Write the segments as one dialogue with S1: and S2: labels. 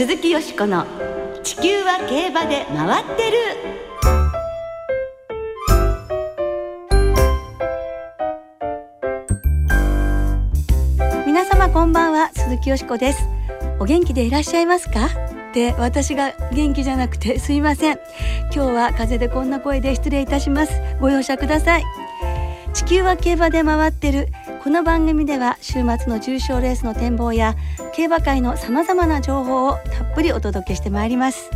S1: 鈴木よしこの「地球は競馬で回ってる」皆様こんばんは鈴木よしこです。お元気でいらっしゃいますか？っ私が元気じゃなくてすいません。今日は風邪でこんな声で失礼いたします。ご容赦ください。地球は競馬で回ってる。この番組では週末の重賞レースの展望や競馬界のさまざまな情報をたっぷりお届けしてまいります。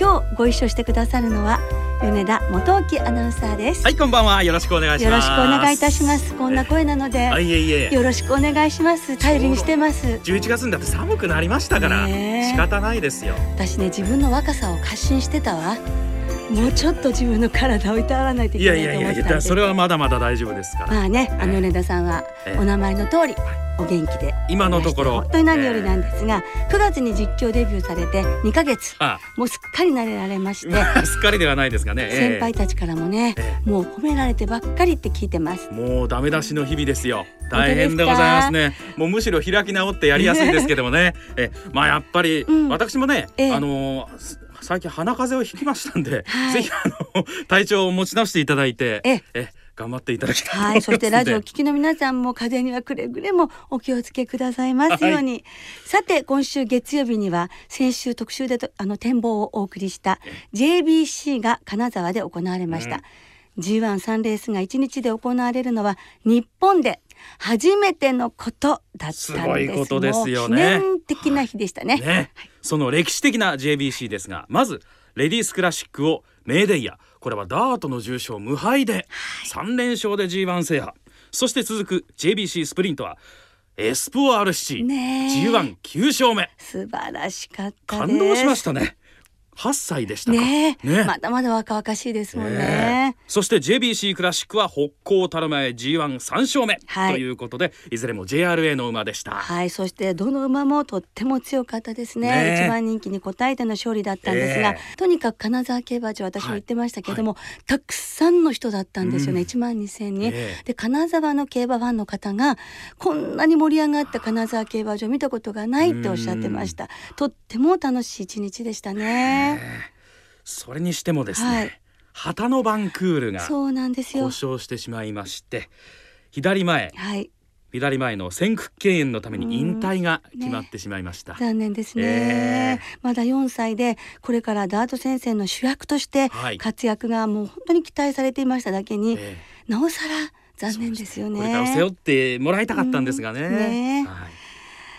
S1: 今日ご一緒してくださるのは米田元木アナウンサーです。
S2: はいこんばんは。よろしくお願いします。
S1: よろしくお願いいたします。こんな声なので
S2: あいえいえ。
S1: よろしくお願いします。頼りにしてます。
S2: 11月になって寒くなりましたから、
S1: ねえ。
S2: 仕方ないですよ。
S1: 私ね自分の若さを過信してたわもうちょっと自分の体をいたわらないとい
S2: い
S1: けない
S2: やいやいやい
S1: と思ってたんで
S2: やそれはまだまだ大丈夫ですから、
S1: まあねあの米田さんは
S2: ええ。
S1: お名前の通りお元気で。
S2: 今のところ。
S1: 本当に何よりなんですが9月に実況デビューされて2ヶ月
S2: あ
S1: もうすっかり慣れられまして。
S2: まあすっかりではないですがね、ええ。
S1: 先輩たちからもね
S2: え
S1: もう褒められてばっかりって聞いてます。
S2: もうダメ出しの日々ですよ。大変でございますね。もうむしろ開き直ってやりやすいですけどもね。えまあやっぱり、
S1: うん。
S2: 私もね、
S1: ええ。
S2: あの最近鼻風邪をひきましたんで、
S1: はい。
S2: ぜひあの体調を持ち直していただいて
S1: え
S2: え。頑張っていただきたい
S1: はい、そしてラジオを
S2: んで
S1: 聞きの皆さんも風邪にはくれぐれもお気をつけくださいますように、さて今週月曜日には先週特集でとあの展望をお送りした JBC が金沢で行われました、
S2: うん。
S1: G13 レースが1日で行われるのは日本で初めてのことだったんです。
S2: すごいことですよね。
S1: 的な日でしたね、
S2: ね、その歴史的な JBC ですがまずレディースクラシックをメーデイヤ。これはダートの重賞無敗で3連勝で G1 制覇。そして続く JBC スプリントはエスポ RC、
S1: ねえ。
S2: G19 勝目。
S1: 素晴らしかった
S2: 感動しましたね8歳でしたか？
S1: ねえ。
S2: ね。
S1: まだまだ若々しいですもんね。
S2: ねえ。そして JBC クラシックは北高たる前 G13 勝目、
S1: はい。
S2: ということでいずれも JRA の馬でした。
S1: はい、そしてどの馬もとっても強かったですね。
S2: ねえ。
S1: 一番人気に応えての勝利だったんですが、
S2: え。
S1: とにかく金沢競馬場私も言ってましたけれども、たくさんの人だったんですよね。
S2: うん。
S1: 1万2千人。
S2: ええ。
S1: で金沢の競馬ファンの方がこんなに盛り上がった金沢競馬場見たことがないっておっしゃってました。とっても楽しい一日でしたね。
S2: それにしてもですね、
S1: はい
S2: 旗のバンクールが
S1: そうなんですよ。
S2: 故。障してしまいまして左前
S1: はい、
S2: 左前の先駆敬遠のために引退が決まってしまいました。
S1: 残念ですね、
S2: え
S1: まだ4歳でこれからダート先生の主役として
S2: はい。
S1: 活躍がもう本当に期待されていましただけに、
S2: え
S1: なおさら残念ですよね。
S2: これから背負ってもらいたかったんですがね。
S1: うん。ね。
S2: はい。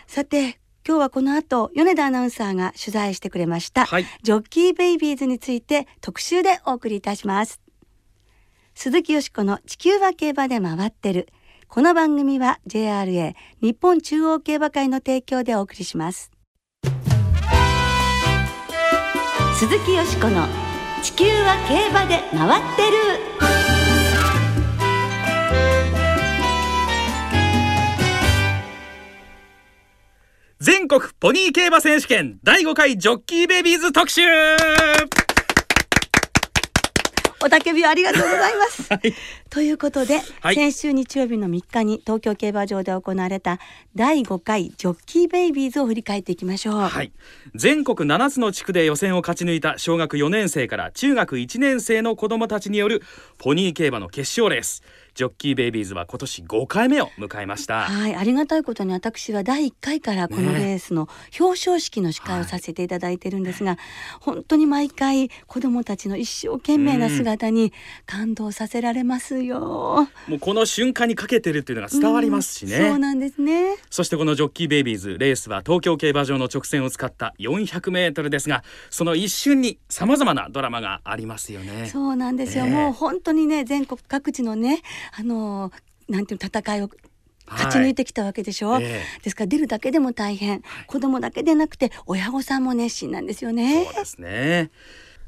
S1: さて今日はこの後米田アナウンサーが取材してくれました、
S2: はい。
S1: ジョッキーベイビーズについて特集でお送りいたします。鈴木よしこの地球は競馬で回ってる。この番組は JRA 日本中央競馬会の提供でお送りします。鈴木よしこの地球は競馬で回ってる
S2: 全国ポニー競馬選手権第5回ジョッキーベイビーズ特集。
S1: おたけびありがとうございます。
S2: はい
S1: ということで、
S2: はい
S1: 先週日曜日の3日に東京競馬場で行われた第5回ジョッキーベイビーズを振り返っていきましょう。
S2: はい、全国7つの地区で予選を勝ち抜いた小学4年生から中学1年生の子どもたちによるポニー競馬の決勝レースジョッキーベイビーズは今年5回目を迎えました。
S1: はい、ありがたいことに私は第1回からこのレースの表彰式の司会をさせていただいてるんですが、本当に毎回子どもたちの一生懸命な姿に感動させられますよ。
S2: もうこの瞬間にかけてるっていうのが伝わりますしね。
S1: うんそうなんですね。
S2: そしてこのジョッキーベイビーズレースは東京競馬場の直線を使った400メートルですがその一瞬に様々なドラマがありますよね。
S1: そうなんですよ、
S2: ええ
S1: もう本当にね全国各地のねあのなんていうの戦いを勝ち抜いてきたわけでしょ、
S2: はい。え
S1: ですから出るだけでも大変、子供だけでなくて親御さんも熱心なんですよね。
S2: そうですね。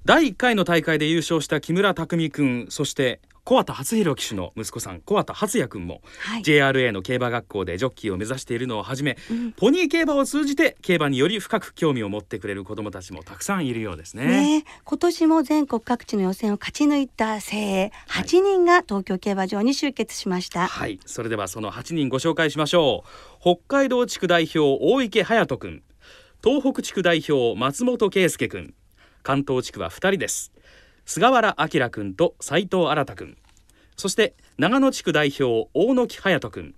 S2: 第1回の大会で優勝した木村拓実君そして小畑初弘騎手の息子さん小畑初也君も、
S1: はい。
S2: JRA の競馬学校でジョッキーを目指しているのをはじめ、
S1: うん。
S2: ポニー競馬を通じて競馬により深く興味を持ってくれる子どもたちもたくさんいるようですね。
S1: ね今年も全国各地の予選を勝ち抜いた精鋭8人が東京競馬場に集結しました、
S2: はい、それではその8人ご紹介しましょう。北海道地区代表大池隼人君、東北地区代表松本圭介くん関東地区は2人です。菅原明くんと斉藤新くんそして長野地区代表大野木隼人くん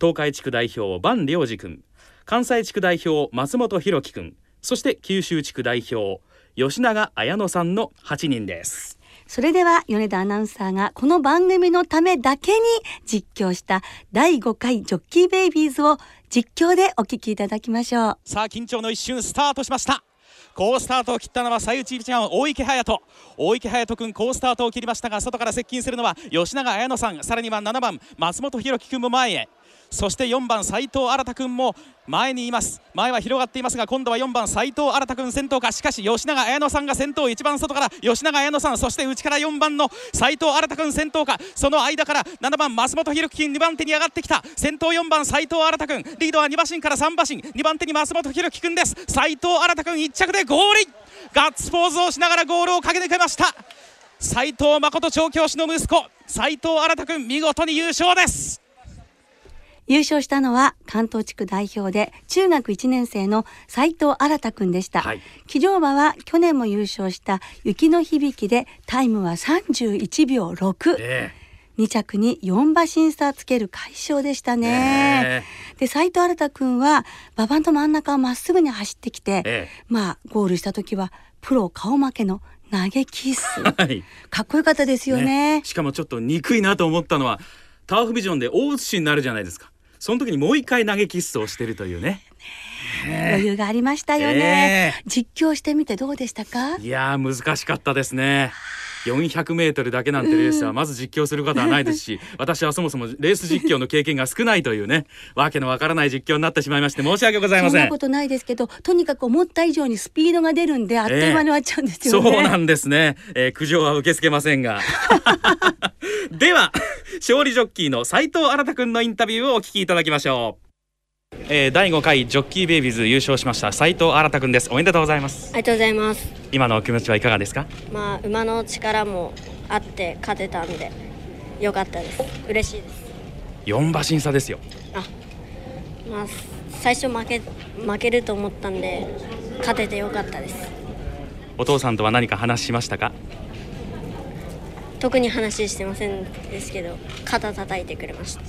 S2: 東海地区代表万良二くん関西地区代表松本博樹くんそして九州地区代表吉永綾乃さんの8人です。
S1: それでは米田アナウンサーがこの番組のためだけに実況した第5回ジョッキーベイビーズを実況でお聞きいただきましょう。
S2: さあ緊張の一瞬スタートしました好スタートを切ったのは最内一番大池隼人。大池隼人君好スタートを切りましたが外から接近するのは吉永綾乃さん。さらには7番松本弘樹君も前へ。そして4番斉藤新君も前にいます。前は広がっていますが今度は4番斉藤新君先頭か。しかし吉永綾乃さんが先頭。一番外から吉永綾乃さんそして内から4番の斉藤新君先頭か。その間から7番松本博樹2番手に上がってきた。先頭4番斉藤新君。リードは2馬身から3馬身。2番手に松本博樹君です。斉藤新君1着でゴールガッツポーズをしながらゴールを駆け抜けました。斉藤誠調教師の息子斉藤新君見事に優勝です。
S1: 優勝したのは関東地区代表で中学1年生の斉藤新くんでした。はい、騎乗馬は去年も優勝した雪の響きでタイムは31秒6。え。ー2着に4馬審査つける快勝でしたね。で斉藤新君は馬場の真ん中をまっすぐに走ってきて、え。まあゴールした時はプロ顔負けの投げキッス、はい、かっこよかったですよね、
S2: ね、しかもちょっと憎いなと思ったのはターフビジョンで大写しになるじゃないですかその時にもう一回投げキッスをしてるというね。
S1: 余裕がありましたよね、えー、実況してみてどうでしたか？
S2: いや難しかったですね400メートルだけなんてレースはまず実況することはないですし、私はそもそもレース実況の経験が少ないというね、わけのわからない実況になってしまいまして申し訳ございません。そ
S1: んなことないですけど、とにかく思った以上にスピードが出るんであっという間に終わっちゃうんですよ
S2: ね。えー、そうなんですね。えー、苦情は受け付けませんが。では勝利ジョッキーの斉藤新君のインタビューをお聞きいただきましょう。えー、第5回ジョッキーベイビーズ優勝しました斉藤新君です。おめでとうございます。
S3: ありがとうございます。
S2: 今の気持ちはいかがですか？
S3: まあ馬の力もあって勝てたんで良かったです。嬉しいです。
S2: 4馬審査ですよ。あ
S3: まあ最初負け負けると思ったんで勝てて良かったです。
S2: お父さんとは何か話しましたか？
S3: 特に話してませんですけど肩叩いてくれました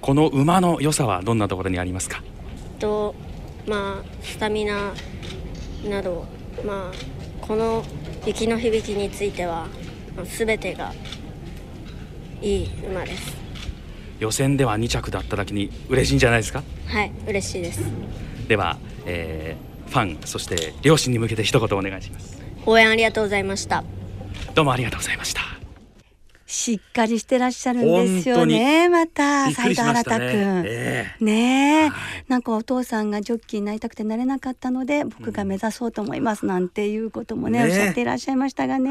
S2: この馬の良さはどんなところにありますか？
S3: とまあスタミナなどまあこの雪の響きについては、まあ、全てがいい馬です。
S2: 予選では2着だっただけに嬉しいんじゃないですか？
S3: はい嬉しいです。
S2: では、えー、ファンそして両親に向けて一言お願いします。
S3: 応援ありがとうございました。
S2: どうもありがとうございました
S1: しっかりしてらっしゃるんですよねまた斉藤新くん。ねね、はい、なんかお父さんがジョッキーになりたくてなれなかったので僕が目指そうと思いますなんていうこともね、ね、おっしゃっていらっしゃいましたがね。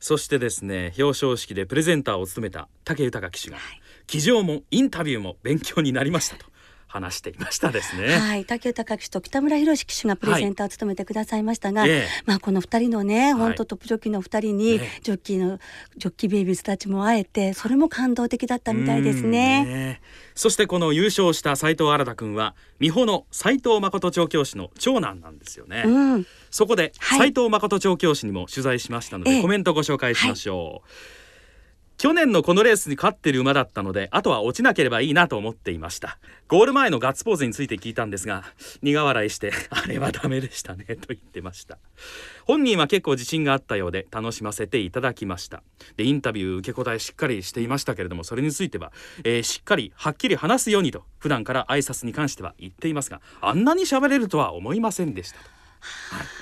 S2: そしてですね表彰式でプレゼンターを務めた武豊騎手が、はい、騎乗もインタビューも勉強になりましたと話していましたですね。
S1: はい、竹豊騎手と北村博騎手がプレゼンターを務めてくださいましたが、はい、まあこの二人のね、本当トップジョッキーの二人に、ジョッキーのジョッキーベイビーズたちも会えて、それも感動的だったみたいですね。ね
S2: そしてこの優勝した斉藤新君は美穂の斉藤誠調教師の長男なんですよね。うん、そこで、斉藤誠調教師にも取材しましたので、コメントご紹介しましょう。はい去年のこのレースに勝ってる馬だったのであとは落ちなければいいなと思っていました。ゴール前のガッツポーズについて聞いたんですが苦笑いして あれはダメでしたねと言ってました。本人は結構自信があったようで楽しませていただきました。でインタビュー受け答えしっかりしていましたけれどもそれについては、えー、しっかりはっきり話すようにと普段から挨拶に関しては言っていますがあんなに喋れるとは思いませんでしたと。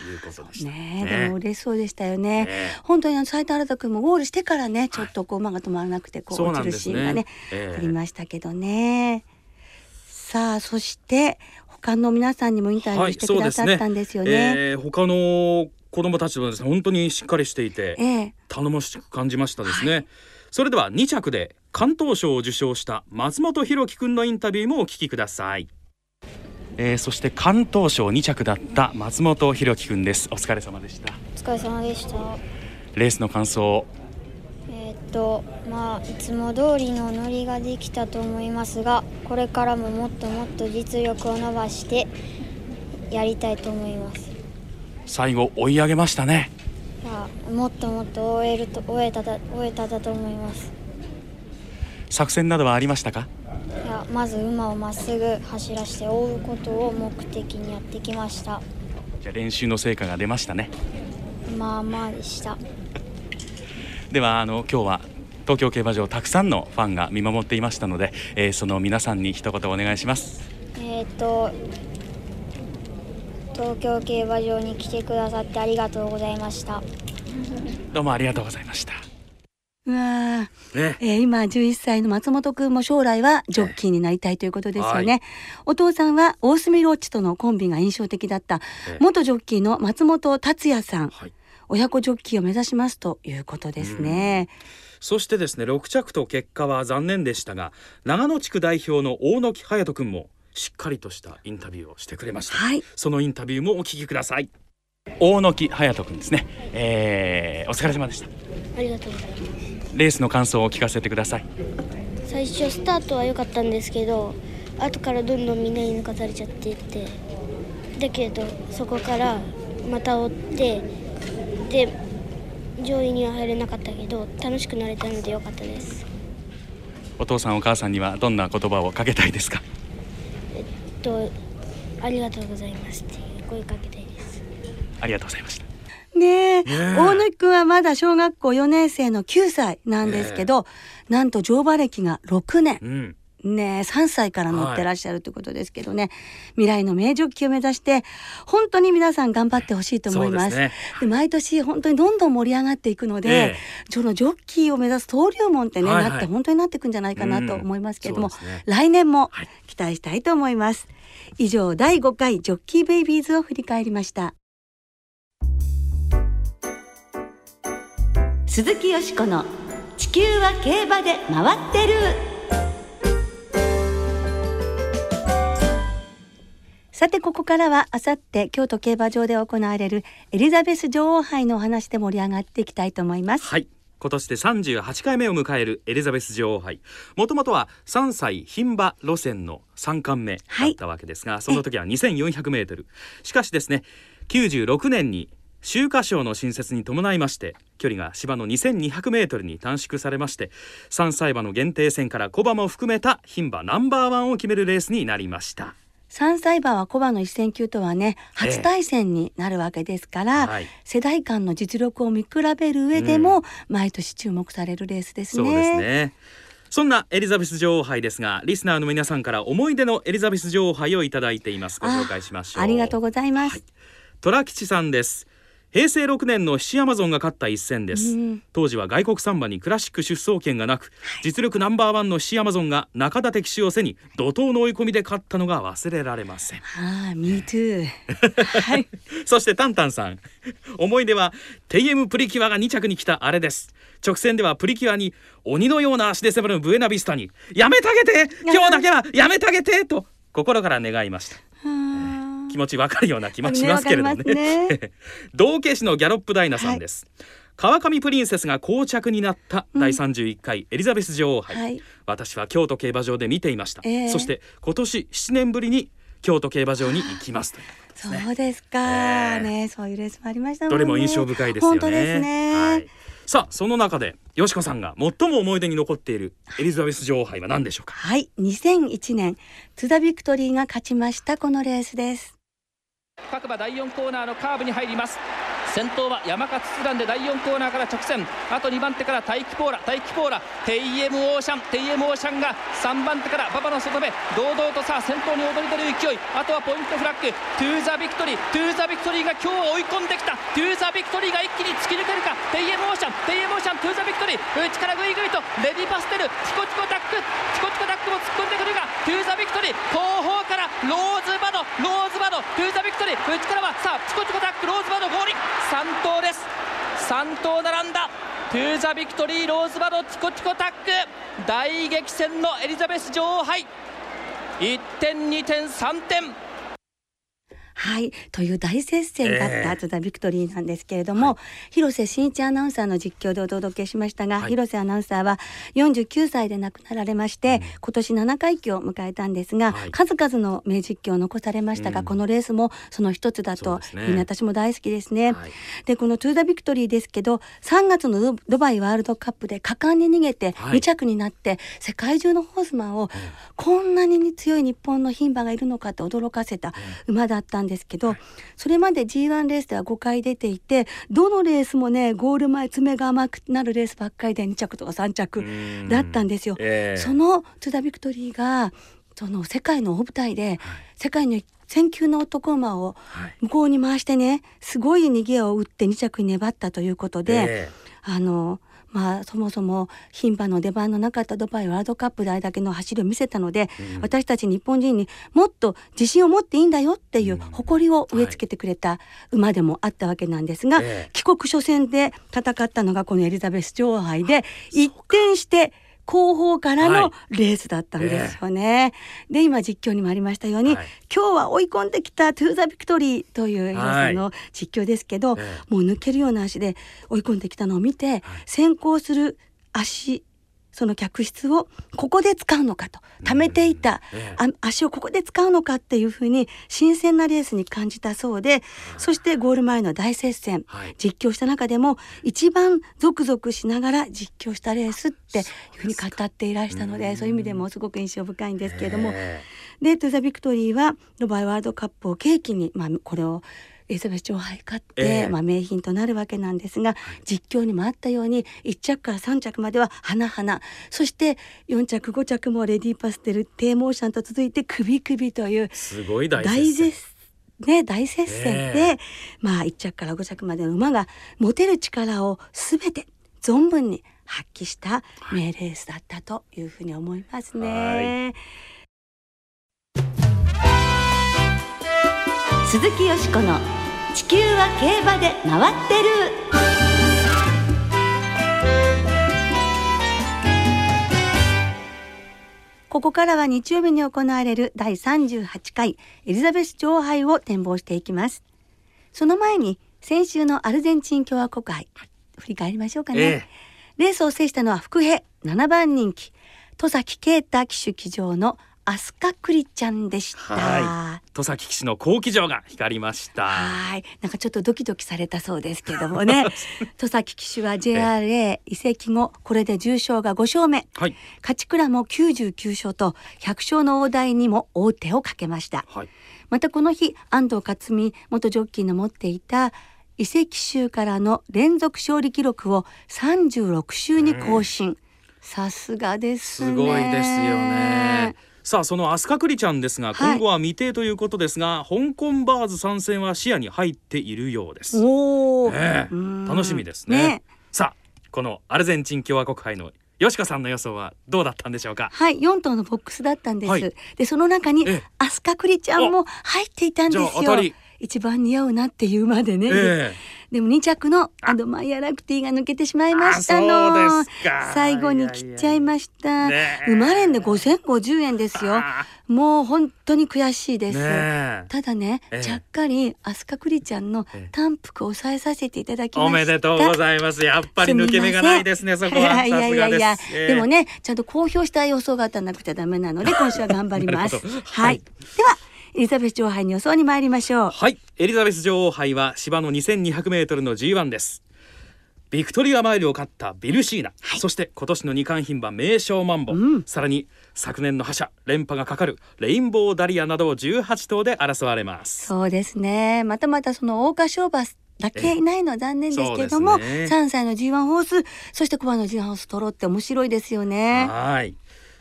S2: い、いうことでね。
S1: ねでも嬉しそうでしたよね。ね本当に斉藤新君もゴールしてからね、ちょっとこう馬が止まらなくてこう落ちるシーンがね、ありましたけどね。さあそして他の皆さんにもインタビューしてくださったんですよね。はい、ね
S2: えー、他の子供たちもですね本当にしっかりしていて、えー、頼もしく感じましたですね。はい、それでは2着で関東賞を受賞した松本博樹くんのインタビューもお聞きください。えー、そして関東賞2着だった松本博樹くんです。お疲れ様でした。
S4: お疲れ様でした。
S2: レースの感想。
S4: えー、っとまあいつも通りの乗りができたと思いますがこれからももっともっと実力を伸ばしてやりたいと思います。
S2: 最後追い上げましたね。
S4: いやもっともっと終えると終えただ終えただと思います。
S2: 作戦などはありましたか？
S4: いやまず馬をまっすぐ走らせて追うことを目的にやってきました。
S2: じゃあ練習の成果が出ましたね。
S4: まあまあでした。
S2: ではあの今日は東京競馬場たくさんのファンが見守っていましたので、えーその皆さんに一言お願いします。
S4: えっ、と東京競馬場に来てくださってありがとうございました。
S2: どうもありがとうございました
S1: うわー。
S2: ね
S1: え。ー今11歳の松本くんも将来はジョッキーになりたいということですよね、
S2: は
S1: お父さんは大隅ロッチとのコンビが印象的だった
S2: ええ。
S1: 元ジョッキーの松本達也さん。
S2: はい。
S1: 親子ジョッキーを目指しますということですね、
S2: そしてですね6着と結果は残念でしたが長野地区代表の大野木隼人君もしっかりとしたインタビューをしてくれました、
S1: はい。
S2: そのインタビューもお聞きください。大野木隼人君ですね、えーお疲れ様でした。
S3: ありがとうございます
S2: レースの感想を聞かせてください。
S3: 最初スタートは良かったんですけど後からどんどんみんなに抜かされちゃっていってだけどそこからまた追ってで上位には入れなかったけど楽しくなれたので良かったです。
S2: お父さんお母さんにはどんな言葉をかけたいですか？
S3: えっとありがとうございますっていう声かけたいです。
S2: ありがとうございました
S1: ねえ。大野木くんはまだ小学校4年生の9歳なんですけど、なんと乗馬歴が6年。
S2: うん。
S1: ねえ3歳から乗ってらっしゃるということですけどね、未来の名ジョッキーを目指して本当に皆さん頑張ってほしいと思います。
S2: ですね。
S1: で毎年本当にどんどん盛り上がっていくので、
S2: ええ。
S1: そのジョッキーを目指す登竜門ってね、
S2: はいはい。
S1: なって本当になっていくんじゃないかなと思いますけれども、
S2: ね。
S1: 来年も
S2: はい。
S1: 期待したいと思います、以上第5回ジョッキーベイビーズを振り返りました鈴木よしこの地球は競馬で回ってる。さてここからはあさって京都競馬場で行われるエリザベス女王杯のお話で盛り上がっていきたいと思います。
S2: はい。今年で38回目を迎えるエリザベス女王杯。もともとは3歳牝馬路線の3冠目だったわけですが、その時は2400メートル。しかしですね96年に秋華賞の新設に伴いまして距離が芝の2200メートルに短縮されまして3歳馬の限定戦から小馬も含めた牝馬ナンバーワンを決めるレースになりました
S1: 3歳馬は小馬の一戦級とはね
S2: ええ
S1: 初対戦になるわけですから、
S2: はい
S1: 世代間の実力を見比べる上でも、毎年注目されるレースですね。
S2: そうですねそんなエリザベス女王杯ですがリスナーの皆さんから思い出のエリザベス女王杯をいただいていますご紹介しましょう
S1: ありがとうございます。
S2: はい虎吉さんです平成6年のシアマゾンが勝った一戦です、
S1: うん。
S2: 当時は外国サンバにクラシック出走権がなく、実力ナンバーワンのシアマゾンが中立騎手を背に怒涛の追い込みで勝ったのが忘れられません。
S1: ああ、me too。はい。
S2: そしてタンタンさん。思い出はテイエムプリキュアが2着に来たあれです。直線ではプリキュアに鬼のような足で迫るブエナビスタにやめてあげて。今日だけはやめてあげて。と心から願いました。
S1: あ
S2: 気持ちわかるような気もしますけれどもね。
S1: ね。
S2: 道化師のギャロップダイナさんです、川上プリンセスが膠着になった第31回エリザベス女王杯、
S1: はい。
S2: 私は京都競馬場で見ていました、
S1: ええ。
S2: そして今年7年ぶりに京都競馬場に行きますということですね。
S1: そうですか、
S2: ええ。
S1: ね、そういうレースもありましたもんね。
S2: どれも印象深いですよね。
S1: 本当ですね。
S2: はい、さあその中でよしこさんが最も思い出に残っているエリザベス女王杯は何でしょうか？
S1: はい、2001年津田ビクトリーが勝ちましたこのレースです。
S5: 各馬第4コーナーのカーブに入ります。先頭は山勝ツランで第4コーナーから直線。あと2番手から大気ポーラ。大気ポーラ。テイエムオーシャン。テイエムオーシャンが3番手から馬場の外目堂々と。さあ先頭に躍り出る勢い。あとはポイントフラッグ。トゥーザビクトリー。トゥーザビクトリーが今日追い込んできた。トゥーザビクトリーが一気に突き抜けるか。テイエムオーシャン。テイエムオーシャン。トゥーザビクトリー。内からグイグイと。レディパステル。ティコティコタック。ティコティコタックも突っ込んでくるが。トゥーザビクトリー。後方からローズバド。ローズバド。トゥーザビクトリー。内からは。さあティコティコタック。ローズバドゴールイン3頭です。3頭並んだ。トゥーザビクトリーローズバドティコティコタック。大激戦のエリザベス女王杯。1点2点3点
S1: はい。という大接戦だった
S2: ええ。
S1: トゥザビクトリーなんですけれども、広瀬伸一アナウンサーの実況でお届けしましたが、
S2: はい。
S1: 広瀬アナウンサーは49歳で亡くなられまして、今年7回忌を迎えたんですが、
S2: はい。
S1: 数々の名実況を残されましたが、
S2: うん。
S1: このレースもその一つだと
S2: そうですね。
S1: いうふうに私も大好きですね。
S2: はい。
S1: でこのトゥーザビクトリーですけど3月のドドバイワールドカップで果敢に逃げて
S2: はい。
S1: 2着になって、世界中のホースマンをこんなに強い日本の牝馬がいるのかと驚かせた馬だったんですけど、それまで G1 レースでは5回出ていてどのレースもねゴール前詰めが甘くなるレースばっかりで2着とか3着
S2: うん。
S1: だったんですよ。
S2: ええ。
S1: そのトゥーザビクトリーがその世界の大舞台で、世界の選球の男馬を
S2: はい。
S1: 向こうに回してねすごい逃げを打って2着に粘ったということで、
S2: え。
S1: あのまあそもそも牝馬の出番のなかったドバイワールドカップであれだけの走りを見せたので、
S2: うん。
S1: 私たち日本人にもっと自信を持っていいんだよっていう
S2: うん。
S1: 誇りを植え付けてくれた馬でもあったわけなんですが、
S2: ええ。
S1: 帰国初戦で戦ったのがこのエリザベス女王杯で一転して後方から
S2: は
S1: のレースだったんですよね。で今実況にもありましたように、
S2: はい。
S1: 今日は追い込んできたトゥーザビクトリーという広瀬の実況ですけど、
S2: え
S1: もう抜けるような足で追い込んできたのを見て、先行する足その脚質をここで使うのかと溜めていた、足をここで使うのかっていうふうに新鮮なレースに感じたそうでそしてゴール前の大接戦、
S2: はい。
S1: 実況した中でも一番ゾクゾクしながら実況したレースっていうふうに語っていらしたのでそういう意味でもすごく印象深いんですけれども、
S2: え。
S1: でトゥ・ザ・ビクトリーはドバイワールドカップを契機に、まあ、これをエリザベス女王杯勝って、
S2: ええ。
S1: まあ、名牝となるわけなんですが、実況にもあったように1着から3着までは花々そして4着5着もレディパステルテイエムオーシャンと続いて首首という
S2: すごい大
S1: 絶ね、大接戦で、
S2: ええ。
S1: まあ1着から5着までの馬が持てる力を全て存分に発揮した名レースだったというふうに思いますね。鈴木よしこの地球は競馬で回ってる。ここからは日曜日に行われる第38回エリザベス女王杯を展望していきます。その前に先週のアルゼンチン共和国杯振り返りましょうかね、
S2: ええ。
S1: レースを制したのは福平7番人気戸崎啓太騎手騎乗のアスカクリちゃんでした
S2: は戸崎騎士の好騎乗が光りました
S1: はい、なんかちょっとドキドキされたそうですけどもね。戸崎騎手は JRA 移籍後、これで重賞が5勝目。
S2: はい
S1: 勝ち倉も99勝と100勝の大台にも王手をかけました。
S2: はい
S1: またこの日、安藤克美元ジョッキーの持っていた移籍州からの連続勝利記録を36週に更新。さすがですね。
S2: すごいですよね。さあそのアスカクリちゃんですが
S1: はい
S2: 今後は未定ということですが、香港バーズ参戦は視野に入っているようです。
S1: おお、
S2: ね楽しみですねさあこのアルゼンチン共和国杯の吉川さんの予想はどうだったんでしょうか？
S1: はい、4頭のボックスだったんです。
S2: はい
S1: で、その中に
S2: ええ
S1: アスカクリちゃんも入っていたんですよ
S2: り。
S1: 一番似合うなっていうまでね。
S2: え
S1: でも2着のアドマイヤラクティが抜けてしまいました
S2: あ
S1: の最後に切っちゃいました。生まれんで5050円ですよ。
S2: あ
S1: もう本当に悔しいです、ただね、
S2: ええ。
S1: ちゃっかりアスカクリちゃんの
S2: ええ。
S1: 単服を抑えさせていただきました。
S2: おめでとうございます。やっぱり抜け目がないですね。そこは。さ
S1: いやい。やいや、
S2: ええ。
S1: でもねちゃんと公表した予想が当たらなくちゃダメなので 今週は頑張ります。はい、
S2: はい。
S1: ではエリザベス女王杯に予想に参りましょう。
S2: はい、エリザベス女王杯は芝の2200メートルの G1 です。ビクトリアマイルを勝ったビルシーナ、そして今年の二冠牝馬名将マンボ、
S1: うん。
S2: さらに昨年の覇者連覇がかかるレインボーダリアなど18頭で争われます。
S1: そうですね。またまたその桜花賞馬だけいないのは残念ですけれども、
S2: ね。
S1: 3歳の G1 ホースそしてコバの G1 ホース取ろうって面白いですよね。
S2: はい。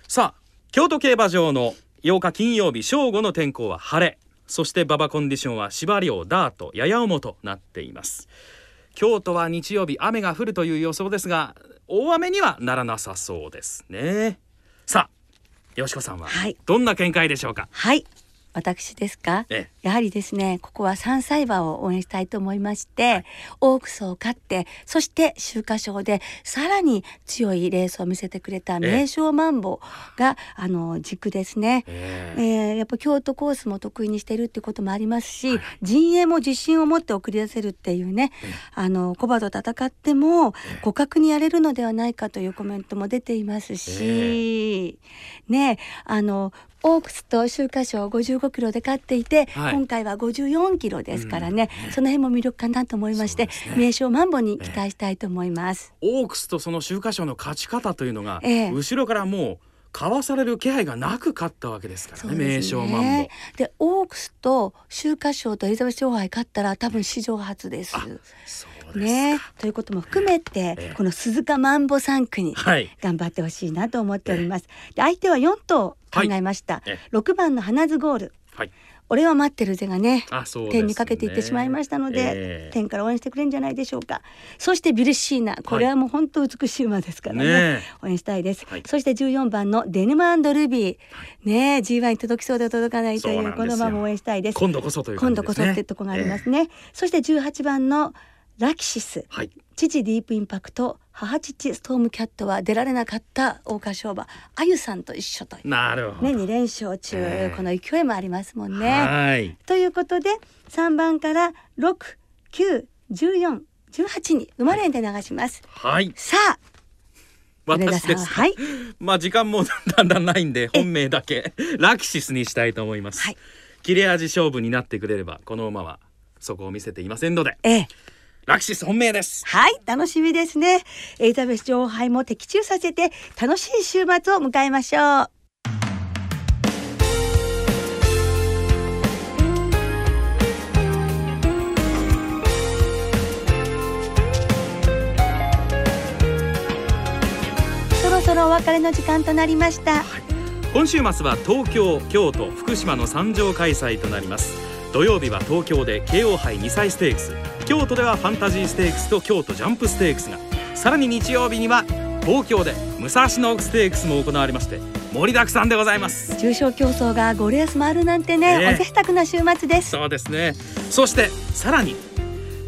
S2: さあ、京都競馬場の8日金曜日正午の天候は晴れ、そして馬場コンディションは芝涼、ダート、やや重となっています。京都は日曜日雨が降るという予想ですが、大雨にはならなさそうですね。さあ、よしこさんは
S1: はい
S2: どんな見解でしょうか？
S1: はい私ですか？
S2: え
S1: やはりですねここは3歳馬を応援したいと思いまして、オークスを勝ってそして秋華賞でさらに強いレースを見せてくれた名将マンボが、あの軸ですね。
S2: え
S1: え。ーやっぱ京都コースも得意にしてるってこともありますし、陣営も自信を持って送り出せるっていうね、あのコバと戦っても互角にやれるのではないかというコメントも出ていますし、ねあのオークスと秋華賞55キロで勝っていて、
S2: はい
S1: 今回は54キロですからね、その辺も魅力かなと思いまして、
S2: ね
S1: 名称マンボに期待したいと思います。
S2: オークスとその秋華賞の勝ち方というのが、
S1: ええ
S2: 後ろからもうかわされる気配がなく勝ったわけですからね名将マンボ。
S1: でオークスと秋華賞とエリザベス女王杯勝ったら多分史上初です。ね、ということも含めて、
S2: ええ
S1: この鈴鹿マンボ3区に
S2: はい。
S1: 頑張ってほしいなと思っております。で相手は4頭考えました。
S2: え
S1: 6番の花津ゴール。
S2: はい。
S1: 俺は待ってるぜがね
S2: あ、そうですね。
S1: 点にかけていってしまいましたので、
S2: ええ。
S1: 点から応援してくれるんじゃないでしょうか。そしてビルシーナこれはもう本当美しい馬ですからね。
S2: ねえ。
S1: 応援したいです、
S2: はい。
S1: そして14番のデヌマンドルビー、ねえ G1 に届きそうで届かないというこの馬も応援したいです。
S2: 今度こそという感
S1: 今度。こそってとこがありますね、そして18番のラキシス。
S2: はい。
S1: 父ディープインパクト母父ストームキャットは出られなかった桜花賞馬あゆさんと一緒という
S2: なるほど。
S1: ね2連勝中、
S2: ええ
S1: この勢いもありますもんね。
S2: はい。
S1: ということで3番から691418に生まれんで流します。
S2: はい。
S1: さあ
S2: 私です。
S1: はい
S2: まあ時間もだんだんないんで本命だけラキシスにしたいと思います。
S1: はい
S2: 切れ味勝負になってくれればこの馬はそこを見せていませんので
S1: ええ
S2: ラキシス本命です。
S1: はい楽しみですね。エリザベス女王杯も的中させて楽しい週末を迎えましょう。そろそろお別れの時間となりました。
S2: 今週末は東京京都福島の3場開催となります土曜日は東京で京王杯2歳ステークス京都ではファンタジーステークスと京都ジャンプステークスがさらに日曜日には東京で武蔵野ステークスも行われまして盛りだくさんでございます
S1: 重賞競争が5レースもあるなんてね、
S2: ねえ
S1: おぜいたくな週末です。
S2: そうですねそしてさらに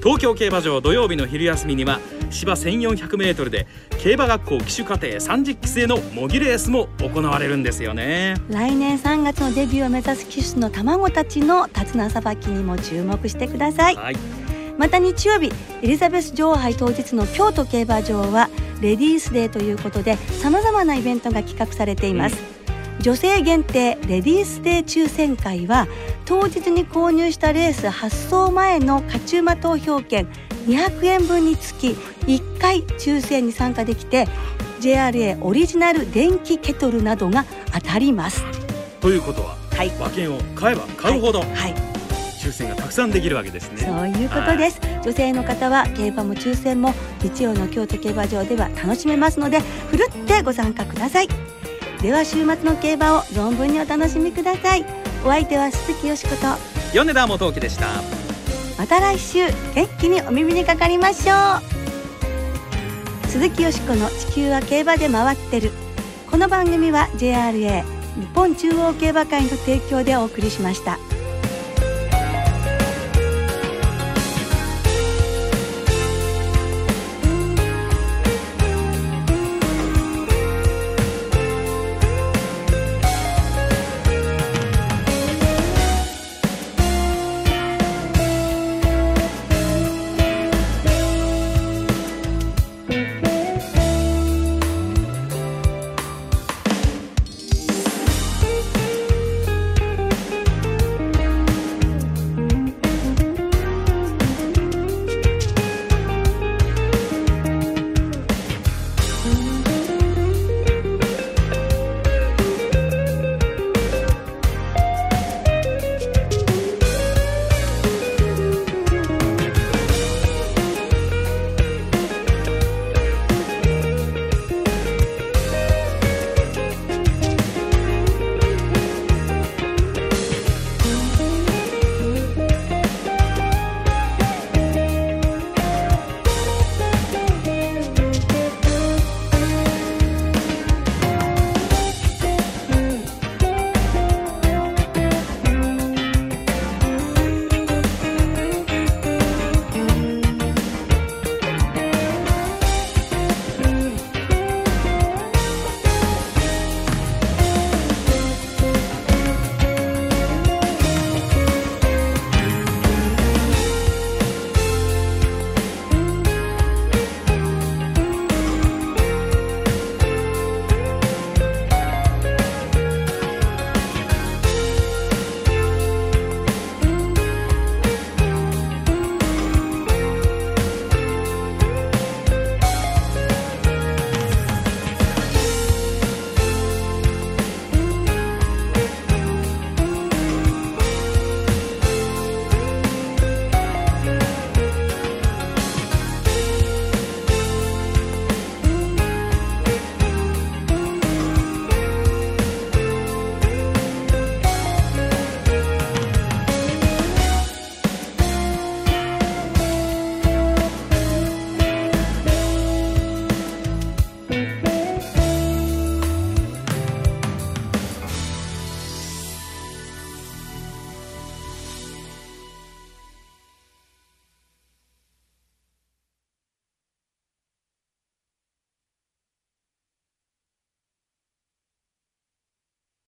S2: 東京競馬場土曜日の昼休みには芝 1400m で競馬学校騎手課程30期生の模擬レースも行われるんですよね。
S1: 来年3月のデビューを目指す騎手の卵たちの手綱さばきにも注目してください。
S2: はい。
S1: また日曜日エリザベス女王杯当日の京都競馬場はレディースデーということでさまざまなイベントが企画されています、女性限定レディースデー抽選会は当日に購入したレース発送前の勝ち馬投票券200円分につき1回抽選に参加できて JRA オリジナル電気ケトルなどが当たります。
S2: ということは
S1: はい。
S2: 馬券を買えば買うほど
S1: はい。はい。
S2: 抽選がたくさんできるわけですね。
S1: そういうことです、女性の方は競馬も抽選も日曜の京都競馬場では楽しめますのでふるってご参加ください。では週末の競馬を存分にお楽しみください。お相手は鈴木よしこと。
S2: 米田元樹でした
S1: また来週元気にお耳にかかりましょう鈴木よしこの地球は競馬で回ってるこの番組は JRA 日本中央競馬会の提供でお送りしました。